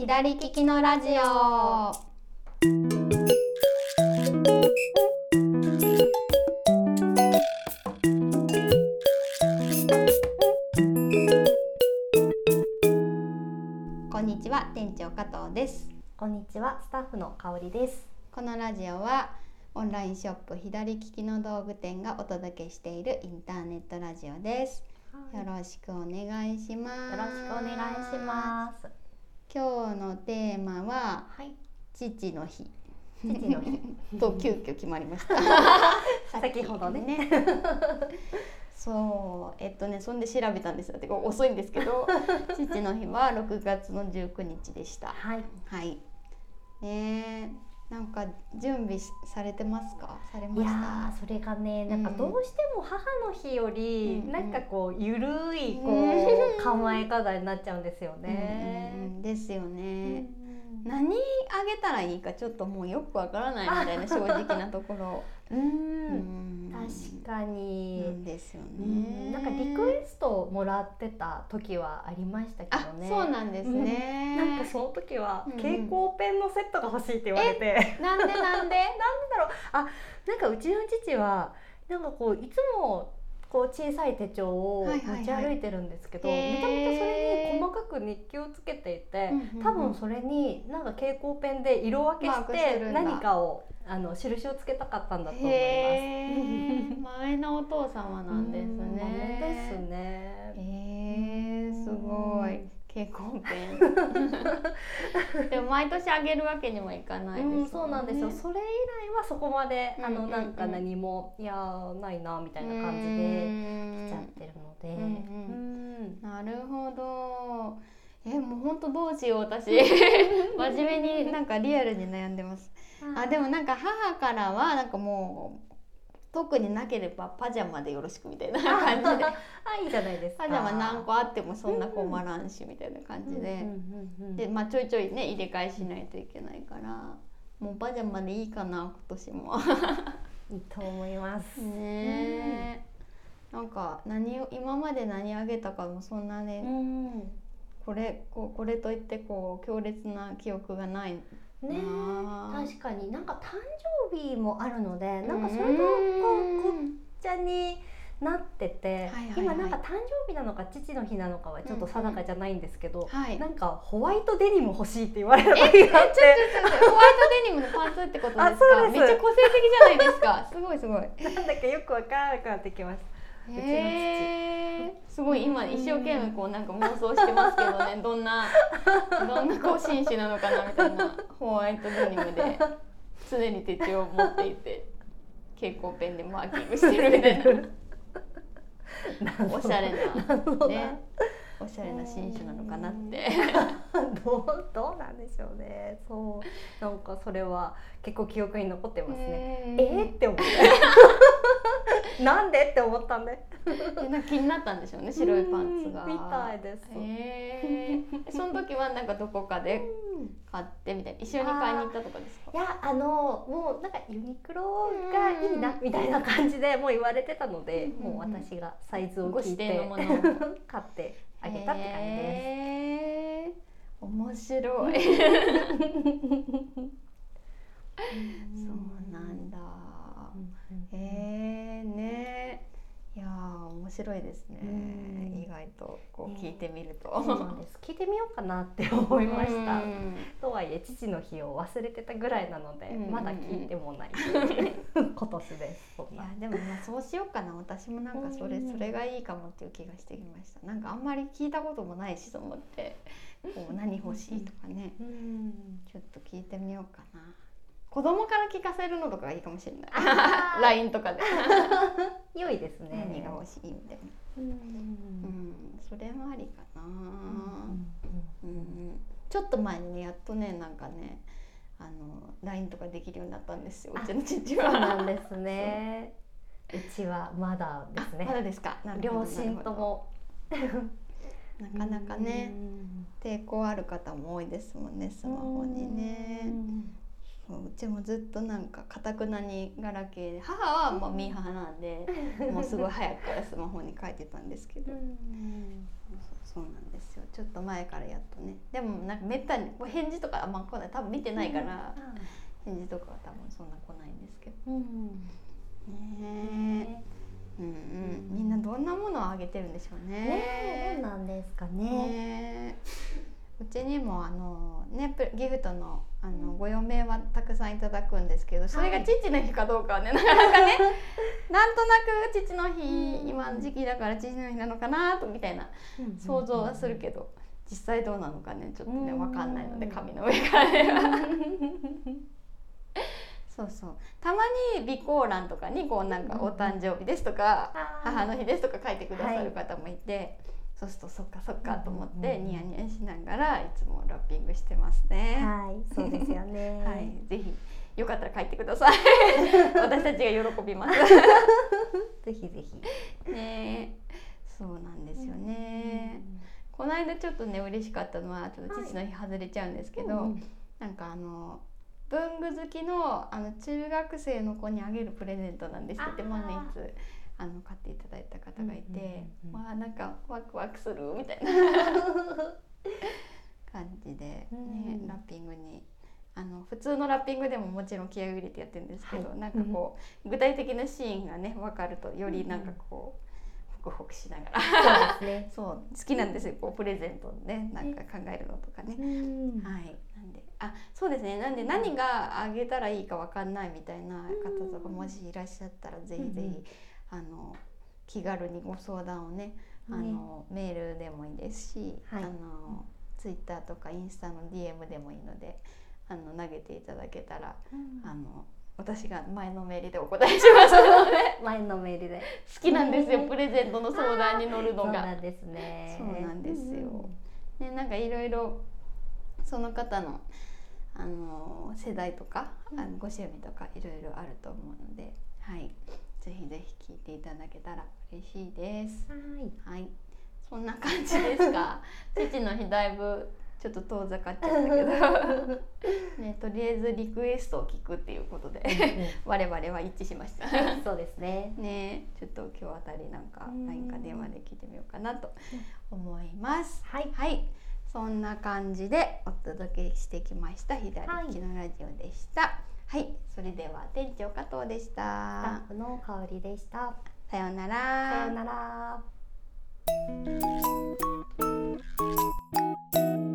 左利きのラジオ。こんにちは店長加藤です。こんにちは、スタッフの香りです。このラジオはオンラインショップ左利きの道具店がお届けしているインターネットラジオです。よろしくお願いします。よろしくお願いします。今日のテーマははい、父の日。父の日。と急遽決まりました。先ほどね。そう。えっとねそんで調べたんですよ。てか遅いんですけど。父の日は6月の19日でした。はい、はい。ねえなんか準備しされてますか？されいました？それがね、なんかうんどうしても母の日より、うんなんかこうゆるいこうん。う構え方になっちゃうんですようんうんうね。ん。ですよね、うん何あげたらいいかちょっともうよくわからないみたいな正直なところ。うん。うん。確かなんに。ですようねん。なんかリクエストもらってた時はありましたけあどね。そうなんですね、なんかその時はうん。うん蛍光ペンのセットが欲しいって言われて、なんでなんで？なんかうちの父はなんかこういつもこう小さい手帳をはいはいはい。持ち歩いてるんですけど、へー。めちゃめちゃそれにく日記をつけていて、うんうんうん多分それになんか蛍光ペンで色分けして何かをあの印をつけたかったんだと思います。前のお父様なんですうんね。ですね。へえすごい蛍光ペン。でも毎年あげるわけにもいかないですね。うん、そうなんですよ。それ以来はそこまで、あうんうんうんのなんか何もいやーないなみたいな感じで来ちゃってるので、うんうんなるほど。えもう本当どうしよう私 真面目になんかリアルに悩んでます。あでもなんか母からはなんかもう特になければパジャマでよろしくみたいな感じで。あいいじゃないですか。パジャマ何個あってもそんな困らんしみたいな感じで、でまあちょいちょいね入れ替えしないといけないから。もうパジャマでいいかな今年も。いいと思います。ねえ、なんか何を今まで何あげたかもそんなね、うんこれこうこれといってこう強烈な記憶がないね。確かになんか誕生日もあるのでなんかそれうとこんうごっちゃになってて、今なんか誕生日なのか父の日なのかはちょっと定かじゃないんですけど、はい。なんかホワイトデニム欲しいって言われた時があって。ホワイトデニムのパンツってことですか？あそうです。めっちゃ個性的じゃないですか？すごいすごい。なんだかよくわからなくなってきました。うちの父すごい今一生懸命こうなんか妄想してますけどね。どんなどんなこう紳士なのかなみたいなホワイトデニムで。常に手帳を持っていて蛍光ペンでマーキングしてるみたいな。おしゃれなね。おしゃれな紳士なのかなって。どうどうなんでしょうね。そう。なんかそれは結構記憶に残ってますね。ええー、って思って。なんでって思ったんで。えなんか気になったんでしょうね白いパンツが。うんみたいです。へえその時はなんかどこかで買ってみたいな。一緒に買いに行ったとかですか？いやあのもうなんかユニクロがいいなみたいな感じでもう言われてたので、うんもう私がサイズをご聞いてのものを。買ってあげたって感じです。面白い。そうなんだへえねいやー面白いですね。うん。意外とこうね聞いてみると。そうなんです。聞いてみようかなって思いました。うん。とはいえ父の日を忘れてたぐらいなので、うん。うんうんまだ聞いてもない今年です。いやでもまあそうしようかな。私もなんかそれうん。それがいいかもっていう気がしてきました。なんかあんまり聞いたこともないしと思ってこう何欲しいとかね。うん。ちょっと聞いてみようかな子供から聞かせるのとかがいいかもしれない。LINE とかで。良いですね。何が欲しいみたいな。うん。うんそれもありかな。うんうんちょっと前にねやっとねなんかねあの LINE とかできるようになったんですよ。うちの父そうはなんですね。う。ちはまだですあまだね。ですか？両親とも。なかなかね抵抗ある方も多いですもんねスマホにね。そううちもずっとなんかかたくなにガラケーで母はまあミーハーなんでもうすごい早くからスマホに書いてたんですけど、そうそうなんですよ。ちょっと前からやっとね。でもなんかめったに返事とかあんま来ない。多分見てないから、返事とかは多分そんな来ないんですけど。うん。ねえ、うんうん、みんなどんなものをあげてるんでしょうね。ねえどうなんですかね。ねうちにもあのねプギフトのあのご余命はたくさんいただくんですけどそれが父の日かどうかはね、なかなかねなんとなく父の日今の時期だから父の日なのかなとみたいな想像はするけど実際どうなのかねちょっとねうん。分かんないので紙の上から。そうそう。たまに備考欄とかにこうなんか「お誕生日です」とか「母の日です」とか書いてくださる方もいて、そうするとそっかそっかと思ってニヤニヤしながらいつもラッピングしてますね。はい、そうですよね。はい、ぜひよかったら書いてください。私たちが喜びます。ぜひぜひ。ねえ、そうなんですよね。この間ちょっとね嬉しかったのはちょっと父の日外れちゃうんですけど、うんなんかあの文具好きのあの中学生の子にあげるプレゼントなんですってあー万年筆あの買っていただいた方がいて、うんうんうんうん。わあなんかワクワクするみたいな 感じで、ねうん。ラッピングに。あの普通のラッピングでももちろん気合を入れてやってるんですけど、はい。なんかこう具体的なシーンがね分かるとよりなんかこうホクホクしながら。そうですね。そう好きなんですよ。こうプレゼントねなんか考えるのとかね。うん。はい、なんであそうですね。なんで何があげたらいいかわかんないみたいな方とかもしいらっしゃったらぜひぜひ、うんうんあの気軽にご相談をねあのメールでもいいですし、はい。あのツイッターとかインスタの DM でもいいのであの投げていただけたら、あの私が前のメールでお答えしますので。前のメールで。好きなんですよ。うんプレゼントの相談に乗るのが。そうな。んですね。そうなんですよ。うんね、なんかいろいろその方のあの世代とか、あのご趣味とかいろいろあると思うので、はい、ぜひぜひ聞いていただけたら嬉しいです。はい。はい、そんな感じですか？父の日だいぶちょっと遠ざかっちゃったけど、ね、とりあえずリクエストを聞くっていうことで我々は一致しました。う んそうですね。ねちょっと今日あたりなんかうん LINE か電話で聞いてみようかなと思います。はい。はい、そんな感じでお届けしてきました左利きのラジオでした。はい、それでは店長加藤でしスタッた。フの香りでした。さようなさら。ようなら。